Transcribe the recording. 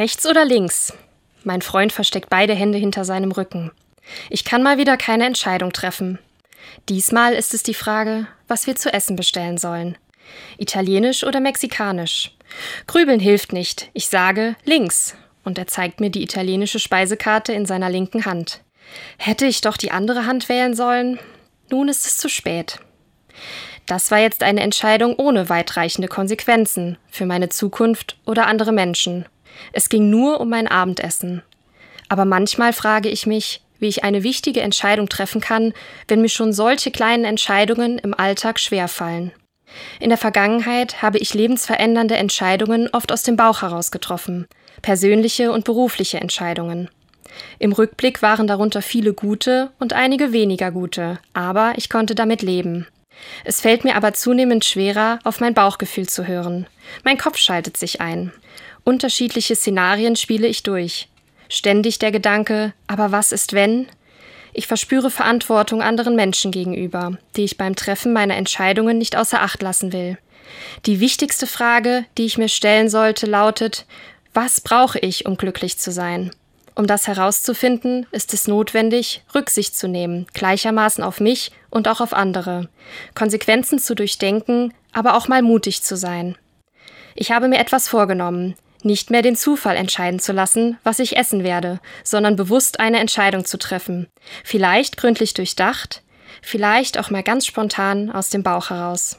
Rechts oder links? Mein Freund versteckt beide Hände hinter seinem Rücken. Ich kann mal wieder keine Entscheidung treffen. Diesmal ist es die Frage, was wir zu essen bestellen sollen. Italienisch oder mexikanisch? Grübeln hilft nicht. Ich sage links. Und er zeigt mir die italienische Speisekarte in seiner linken Hand. Hätte ich doch die andere Hand wählen sollen? Nun ist es zu spät. Das war jetzt eine Entscheidung ohne weitreichende Konsequenzen für meine Zukunft oder andere Menschen. Es ging nur um mein Abendessen. Aber manchmal frage ich mich, wie ich eine wichtige Entscheidung treffen kann, wenn mir schon solche kleinen Entscheidungen im Alltag schwerfallen. In der Vergangenheit habe ich lebensverändernde Entscheidungen oft aus dem Bauch heraus getroffen, persönliche und berufliche Entscheidungen. Im Rückblick waren darunter viele gute und einige weniger gute, aber ich konnte damit leben. Es fällt mir aber zunehmend schwerer, auf mein Bauchgefühl zu hören. Mein Kopf schaltet sich ein. Unterschiedliche Szenarien spiele ich durch. Ständig der Gedanke, aber was ist wenn? Ich verspüre Verantwortung anderen Menschen gegenüber, die ich beim Treffen meiner Entscheidungen nicht außer Acht lassen will. Die wichtigste Frage, die ich mir stellen sollte, lautet, was brauche ich, um glücklich zu sein? Um das herauszufinden, ist es notwendig, Rücksicht zu nehmen, gleichermaßen auf mich und auch auf andere, Konsequenzen zu durchdenken, aber auch mal mutig zu sein. Ich habe mir etwas vorgenommen, nicht mehr den Zufall entscheiden zu lassen, was ich essen werde, sondern bewusst eine Entscheidung zu treffen, vielleicht gründlich durchdacht, vielleicht auch mal ganz spontan aus dem Bauch heraus.